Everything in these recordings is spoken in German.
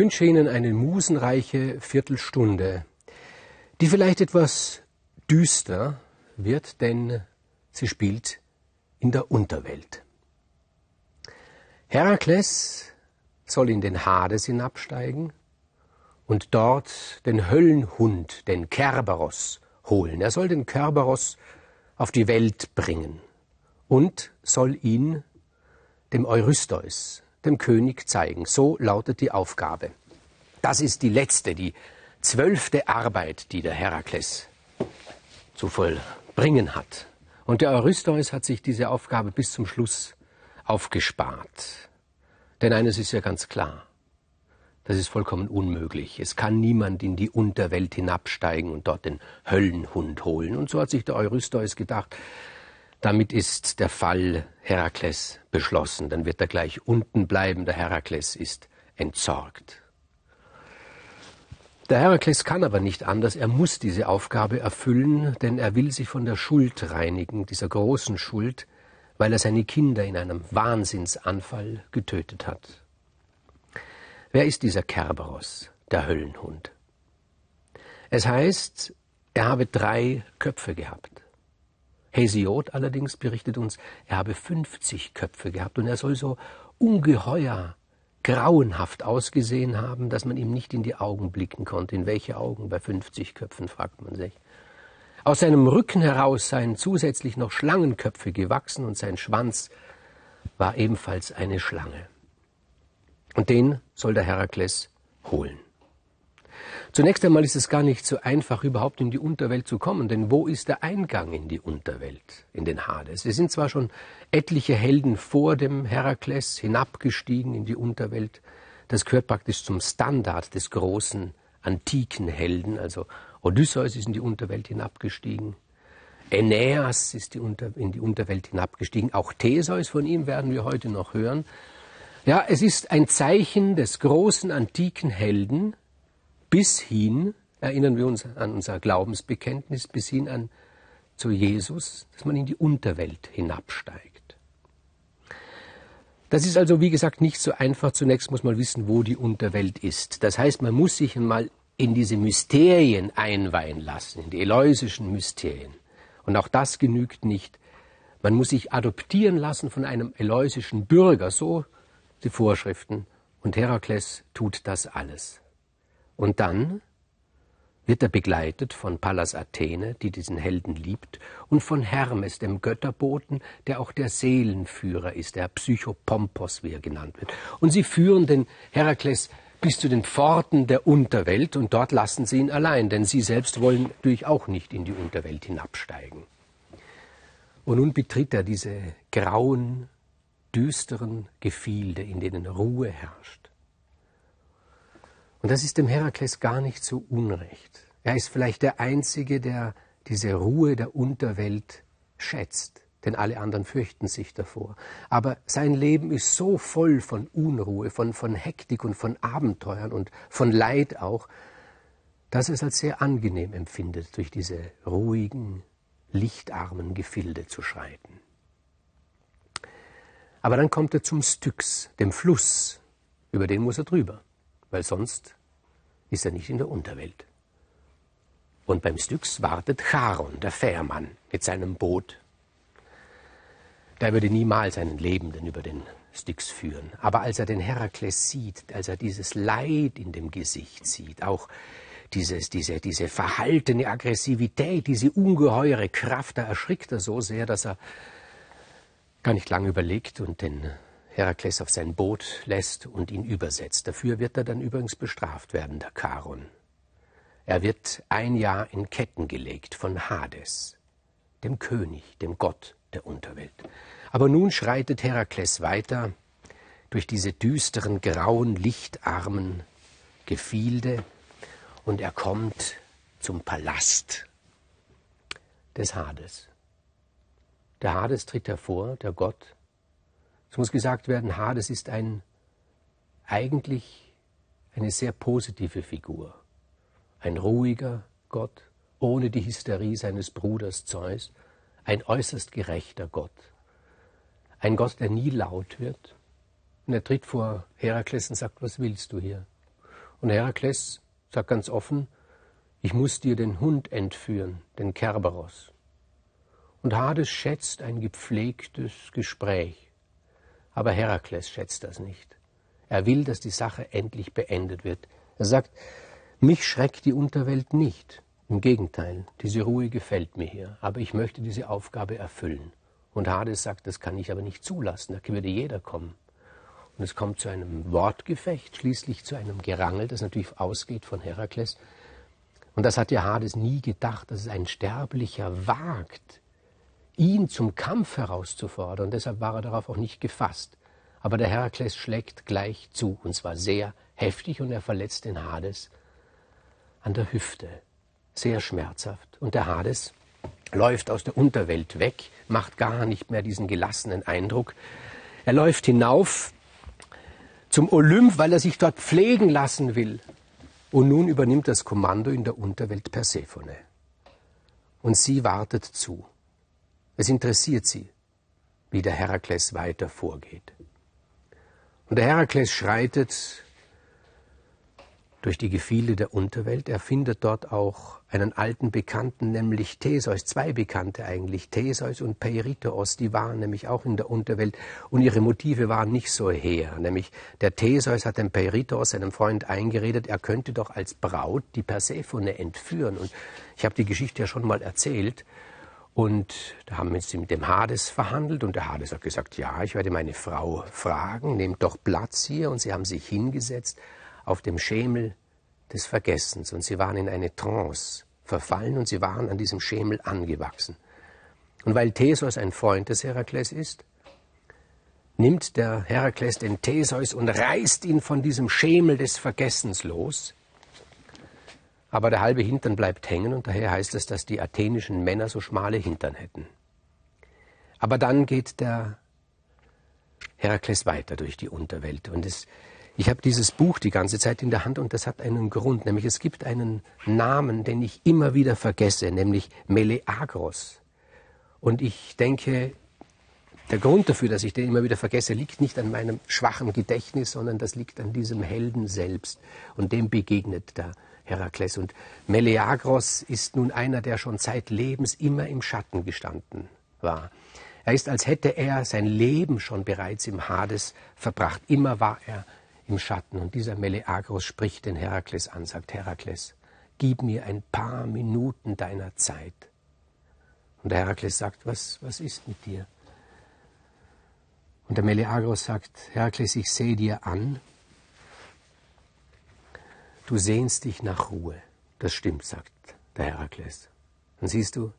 Ich wünsche Ihnen eine musenreiche Viertelstunde, die vielleicht etwas düster wird, denn sie spielt in der Unterwelt. Herakles soll in den Hades hinabsteigen und dort den Höllenhund, den Kerberos, holen. Er soll den Kerberos auf die Welt bringen und soll ihn dem Eurystheus, dem König zeigen. So lautet die Aufgabe. Das ist die letzte, die zwölfte Arbeit, die der Herakles zu vollbringen hat. Und der Eurystheus hat sich diese Aufgabe bis zum Schluss aufgespart. Denn eines ist ja ganz klar. Das ist vollkommen unmöglich. Es kann niemand in die Unterwelt hinabsteigen und dort den Höllenhund holen. Und so hat sich der Eurystheus gedacht, damit ist der Fall Herakles beschlossen. Dann wird er gleich unten bleiben. Der Herakles ist entsorgt. Der Herakles kann aber nicht anders. Er muss diese Aufgabe erfüllen, denn er will sich von der Schuld reinigen, dieser großen Schuld, weil er seine Kinder in einem Wahnsinnsanfall getötet hat. Wer ist dieser Kerberos, der Höllenhund? Es heißt, er habe drei Köpfe gehabt. Hesiod allerdings berichtet uns, er habe 50 Köpfe gehabt und er soll so ungeheuer grauenhaft ausgesehen haben, dass man ihm nicht in die Augen blicken konnte. In welche Augen? Bei 50 Köpfen fragt man sich. Aus seinem Rücken heraus seien zusätzlich noch Schlangenköpfe gewachsen und sein Schwanz war ebenfalls eine Schlange. Und den soll der Herakles holen. Zunächst einmal ist es gar nicht so einfach, überhaupt in die Unterwelt zu kommen, denn wo ist der Eingang in die Unterwelt, in den Hades? Es sind zwar schon etliche Helden vor dem Herakles hinabgestiegen in die Unterwelt, das gehört praktisch zum Standard des großen antiken Helden, also Odysseus ist in die Unterwelt hinabgestiegen, Aeneas ist in die Unterwelt hinabgestiegen, auch Theseus, von ihm werden wir heute noch hören. Ja, es ist ein Zeichen des großen antiken Helden, bis hin, erinnern wir uns an unser Glaubensbekenntnis, bis hin an zu Jesus, dass man in die Unterwelt hinabsteigt. Das ist also, wie gesagt, nicht so einfach. Zunächst muss man wissen, wo die Unterwelt ist. Das heißt, man muss sich einmal in diese Mysterien einweihen lassen, in die eleusischen Mysterien. Und auch das genügt nicht. Man muss sich adoptieren lassen von einem eleusischen Bürger, so die Vorschriften. Und Herakles tut das alles. Und dann wird er begleitet von Pallas Athene, die diesen Helden liebt, und von Hermes, dem Götterboten, der auch der Seelenführer ist, der Psychopompos, wie er genannt wird. Und sie führen den Herakles bis zu den Pforten der Unterwelt und dort lassen sie ihn allein, denn sie selbst wollen natürlich auch nicht in die Unterwelt hinabsteigen. Und nun betritt er diese grauen, düsteren Gefilde, in denen Ruhe herrscht. Und das ist dem Herakles gar nicht so unrecht. Er ist vielleicht der Einzige, der diese Ruhe der Unterwelt schätzt, denn alle anderen fürchten sich davor. Aber sein Leben ist so voll von Unruhe, von, von Hektik und von Abenteuern und von Leid auch, dass er es als sehr angenehm empfindet, durch diese ruhigen, lichtarmen Gefilde zu schreiten. Aber dann kommt er zum Styx, dem Fluss, über den muss er drüber weil sonst ist er nicht in der Unterwelt. Und beim Styx wartet Charon, der Fährmann, mit seinem Boot. Der würde niemals einen Lebenden über den Styx führen. Aber als er den Herakles sieht, als er dieses Leid in dem Gesicht sieht, auch dieses, diese, diese verhaltene Aggressivität, diese ungeheure Kraft, da erschrickt er so sehr, dass er gar nicht lange überlegt und den Herakles auf sein Boot lässt und ihn übersetzt. Dafür wird er dann übrigens bestraft werden, der Charon. Er wird ein Jahr in Ketten gelegt von Hades, dem König, dem Gott der Unterwelt. Aber nun schreitet Herakles weiter durch diese düsteren, grauen, lichtarmen Gefilde und er kommt zum Palast des Hades. Der Hades tritt hervor, der Gott, es muss gesagt werden, Hades ist ein eigentlich eine sehr positive Figur. Ein ruhiger Gott, ohne die Hysterie seines Bruders Zeus, ein äußerst gerechter Gott. Ein Gott, der nie laut wird. Und er tritt vor Herakles und sagt, was willst du hier? Und Herakles sagt ganz offen, ich muss dir den Hund entführen, den Kerberos. Und Hades schätzt ein gepflegtes Gespräch. Aber Herakles schätzt das nicht. Er will, dass die Sache endlich beendet wird. Er sagt, mich schreckt die Unterwelt nicht. Im Gegenteil, diese Ruhe gefällt mir hier, aber ich möchte diese Aufgabe erfüllen. Und Hades sagt, das kann ich aber nicht zulassen, da würde jeder kommen. Und es kommt zu einem Wortgefecht, schließlich zu einem Gerangel, das natürlich ausgeht von Herakles. Und das hat ja Hades nie gedacht, dass es ein Sterblicher wagt, ihn zum Kampf herauszufordern. Deshalb war er darauf auch nicht gefasst. Aber der Herakles schlägt gleich zu, und zwar sehr heftig, und er verletzt den Hades an der Hüfte. Sehr schmerzhaft. Und der Hades läuft aus der Unterwelt weg, macht gar nicht mehr diesen gelassenen Eindruck. Er läuft hinauf zum Olymp, weil er sich dort pflegen lassen will. Und nun übernimmt das Kommando in der Unterwelt Persephone. Und sie wartet zu. Es interessiert sie, wie der Herakles weiter vorgeht. Und der Herakles schreitet durch die Gefilde der Unterwelt. Er findet dort auch einen alten Bekannten, nämlich Theseus, zwei Bekannte eigentlich, Theseus und Peirithos, die waren nämlich auch in der Unterwelt und ihre Motive waren nicht so hehr. Nämlich der Theseus hat dem Peirithos, seinem Freund, eingeredet, er könnte doch als Braut die Persephone entführen. Und ich habe die Geschichte ja schon mal erzählt. Und da haben sie mit dem Hades verhandelt und der Hades hat gesagt, ja, ich werde meine Frau fragen, nehmt doch Platz hier. Und sie haben sich hingesetzt auf dem Schemel des Vergessens und sie waren in eine Trance verfallen und sie waren an diesem Schemel angewachsen. Und weil Theseus ein Freund des Herakles ist, nimmt der Herakles den Theseus und reißt ihn von diesem Schemel des Vergessens los. Aber der halbe Hintern bleibt hängen und daher heißt es, dass die athenischen Männer so schmale Hintern hätten. Aber dann geht der Herakles weiter durch die Unterwelt und es ich habe dieses Buch die ganze Zeit in der Hand und das hat einen Grund, nämlich es gibt einen Namen, den ich immer wieder vergesse, nämlich Meleagros. Und ich denke, der Grund dafür, dass ich den immer wieder vergesse, liegt nicht an meinem schwachen Gedächtnis, sondern das liegt an diesem Helden selbst. Und dem begegnet der Herakles. Und Meleagros ist nun einer, der schon zeitlebens immer im Schatten gestanden war. Er ist, als hätte er sein Leben schon bereits im Hades verbracht. Immer war er im Schatten. Und dieser Meleagros spricht den Herakles an, sagt Herakles, gib mir ein paar Minuten deiner Zeit. Und der Herakles sagt, was, was ist mit dir? Und der Meleagros sagt, Herakles, ich sehe dir an, du sehnst dich nach Ruhe. Das stimmt, sagt der Herakles. Und siehst du,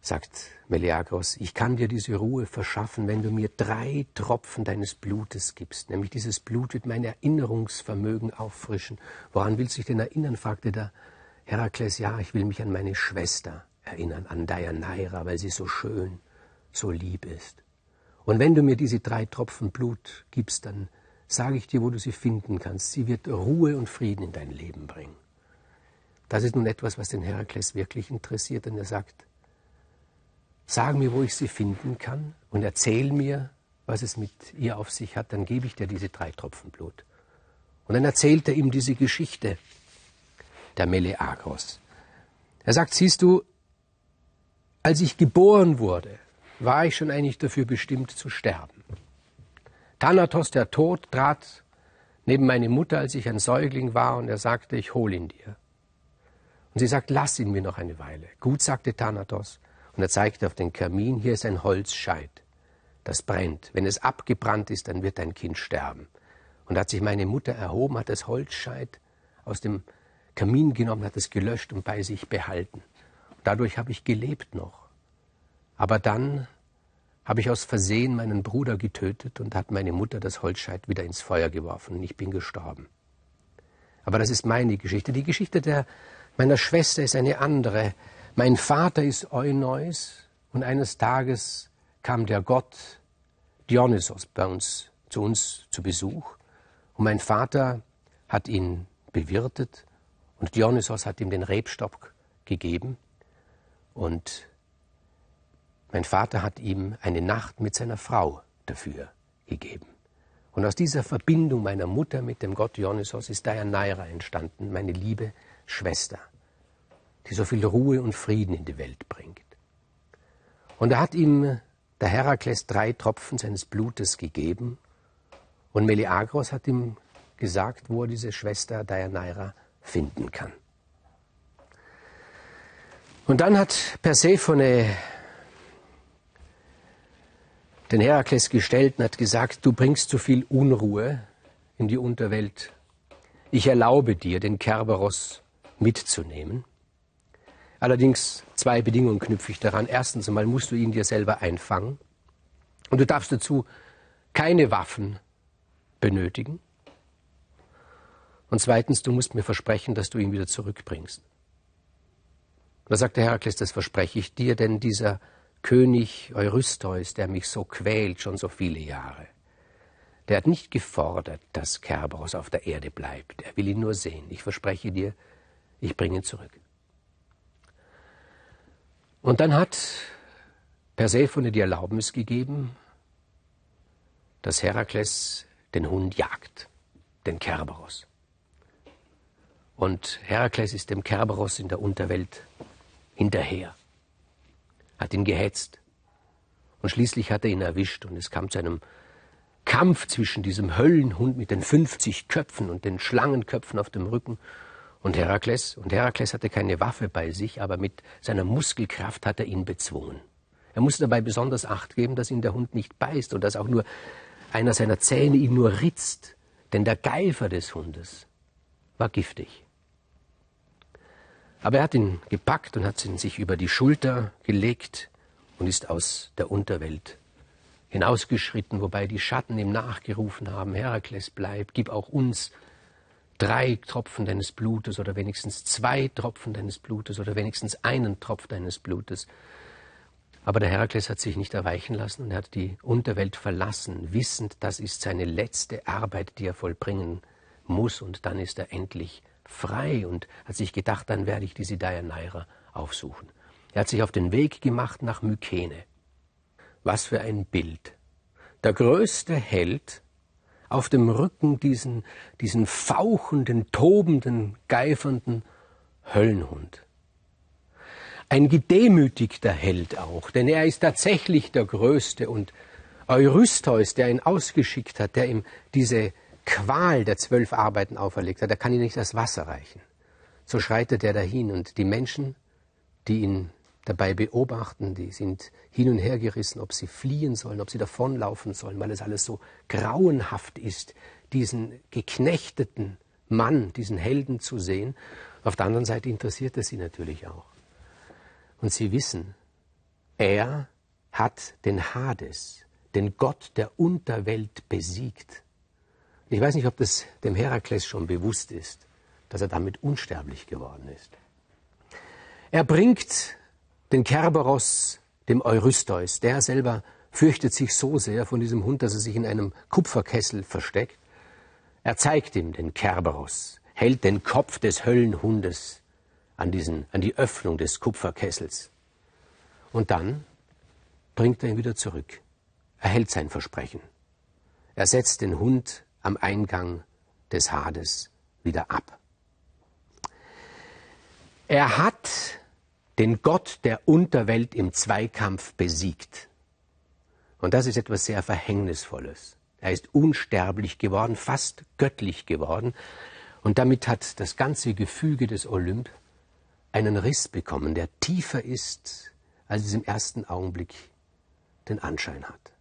sagt Meleagros, ich kann dir diese Ruhe verschaffen, wenn du mir drei Tropfen deines Blutes gibst. Nämlich dieses Blut wird mein Erinnerungsvermögen auffrischen. Woran willst du dich denn erinnern? fragte der Herakles. Ja, ich will mich an meine Schwester erinnern, an Deianeira, weil sie so schön, so lieb ist. Und wenn du mir diese drei Tropfen Blut gibst, dann sage ich dir, wo du sie finden kannst. Sie wird Ruhe und Frieden in dein Leben bringen. Das ist nun etwas, was den Herakles wirklich interessiert, denn er sagt, Sag mir, wo ich sie finden kann und erzähl mir, was es mit ihr auf sich hat, dann gebe ich dir diese drei Tropfen Blut. Und dann erzählt er ihm diese Geschichte, der Meleagros. Er sagt, siehst du, als ich geboren wurde, war ich schon eigentlich dafür bestimmt zu sterben. Thanatos, der Tod, trat neben meine Mutter, als ich ein Säugling war, und er sagte, ich hol ihn dir. Und sie sagt, lass ihn mir noch eine Weile. Gut, sagte Thanatos, und er zeigte auf den Kamin, hier ist ein Holzscheit. Das brennt. Wenn es abgebrannt ist, dann wird dein Kind sterben. Und hat sich meine Mutter erhoben, hat das Holzscheit aus dem Kamin genommen, hat es gelöscht und bei sich behalten. Und dadurch habe ich gelebt noch. Aber dann habe ich aus Versehen meinen Bruder getötet und hat meine Mutter das Holzscheit wieder ins Feuer geworfen und ich bin gestorben. Aber das ist meine Geschichte. Die Geschichte der, meiner Schwester ist eine andere. Mein Vater ist Euneus und eines Tages kam der Gott Dionysos bei uns zu uns zu Besuch und mein Vater hat ihn bewirtet und Dionysos hat ihm den Rebstock gegeben und mein Vater hat ihm eine Nacht mit seiner Frau dafür gegeben. Und aus dieser Verbindung meiner Mutter mit dem Gott Dionysos ist Deianeira entstanden, meine liebe Schwester, die so viel Ruhe und Frieden in die Welt bringt. Und er hat ihm der Herakles drei Tropfen seines Blutes gegeben und Meleagros hat ihm gesagt, wo er diese Schwester Deianeira finden kann. Und dann hat Persephone den Herakles gestellt und hat gesagt, du bringst zu viel Unruhe in die Unterwelt. Ich erlaube dir, den Kerberos mitzunehmen. Allerdings zwei Bedingungen knüpfe ich daran. Erstens einmal musst du ihn dir selber einfangen. Und du darfst dazu keine Waffen benötigen. Und zweitens, du musst mir versprechen, dass du ihn wieder zurückbringst. Da sagt der Herakles, das verspreche ich dir, denn dieser König Eurystheus, der mich so quält schon so viele Jahre, der hat nicht gefordert, dass Kerberos auf der Erde bleibt. Er will ihn nur sehen. Ich verspreche dir, ich bringe ihn zurück. Und dann hat Persephone die Erlaubnis gegeben, dass Herakles den Hund jagt, den Kerberos. Und Herakles ist dem Kerberos in der Unterwelt hinterher, hat ihn gehetzt. Und schließlich hat er ihn erwischt und es kam zu einem Kampf zwischen diesem Höllenhund mit den 50 Köpfen und den Schlangenköpfen auf dem Rücken und Herakles. Und Herakles hatte keine Waffe bei sich, aber mit seiner Muskelkraft hat er ihn bezwungen. Er musste dabei besonders Acht geben, dass ihn der Hund nicht beißt und dass auch nur einer seiner Zähne ihn nur ritzt, denn der Geifer des Hundes war giftig. Aber er hat ihn gepackt und hat ihn sich über die Schulter gelegt und ist aus der Unterwelt hinausgeschritten, wobei die Schatten ihm nachgerufen haben, Herakles, bleib, gib auch uns drei Tropfen deines Blutes oder wenigstens zwei Tropfen deines Blutes oder wenigstens einen Tropf deines Blutes. Aber der Herakles hat sich nicht erweichen lassen und er hat die Unterwelt verlassen, wissend, das ist seine letzte Arbeit, die er vollbringen muss und dann ist er endlich frei und hat sich gedacht, dann werde ich diese Deianeira aufsuchen. Er hat sich auf den Weg gemacht nach Mykene. Was für ein Bild. Der größte Held auf dem Rücken diesen, diesen fauchenden, tobenden, geifernden Höllenhund. Ein gedemütigter Held auch, denn er ist tatsächlich der Größte und Eurystheus, der ihn ausgeschickt hat, der ihm diese Qual der zwölf Arbeiten auferlegt hat, der kann ihm nicht das Wasser reichen. So schreitet er dahin und die Menschen, die ihn dabei beobachten, die sind hin und her gerissen, ob sie fliehen sollen, ob sie davonlaufen sollen, weil es alles so grauenhaft ist, diesen geknechteten Mann, diesen Helden zu sehen. Auf der anderen Seite interessiert es sie natürlich auch. Und sie wissen, er hat den Hades, den Gott der Unterwelt besiegt. Ich weiß nicht, ob das dem Herakles schon bewusst ist, dass er damit unsterblich geworden ist. Er bringt den Kerberos dem Eurystheus. Der selber fürchtet sich so sehr von diesem Hund, dass er sich in einem Kupferkessel versteckt. Er zeigt ihm den Kerberos, hält den Kopf des Höllenhundes an, diesen, an die Öffnung des Kupferkessels. Und dann bringt er ihn wieder zurück. Er hält sein Versprechen. Er setzt den Hund am Eingang des Hades wieder ab. Er hat den Gott der Unterwelt im Zweikampf besiegt. Und das ist etwas sehr Verhängnisvolles. Er ist unsterblich geworden, fast göttlich geworden. Und damit hat das ganze Gefüge des Olymp einen Riss bekommen, der tiefer ist, als es im ersten Augenblick den Anschein hat.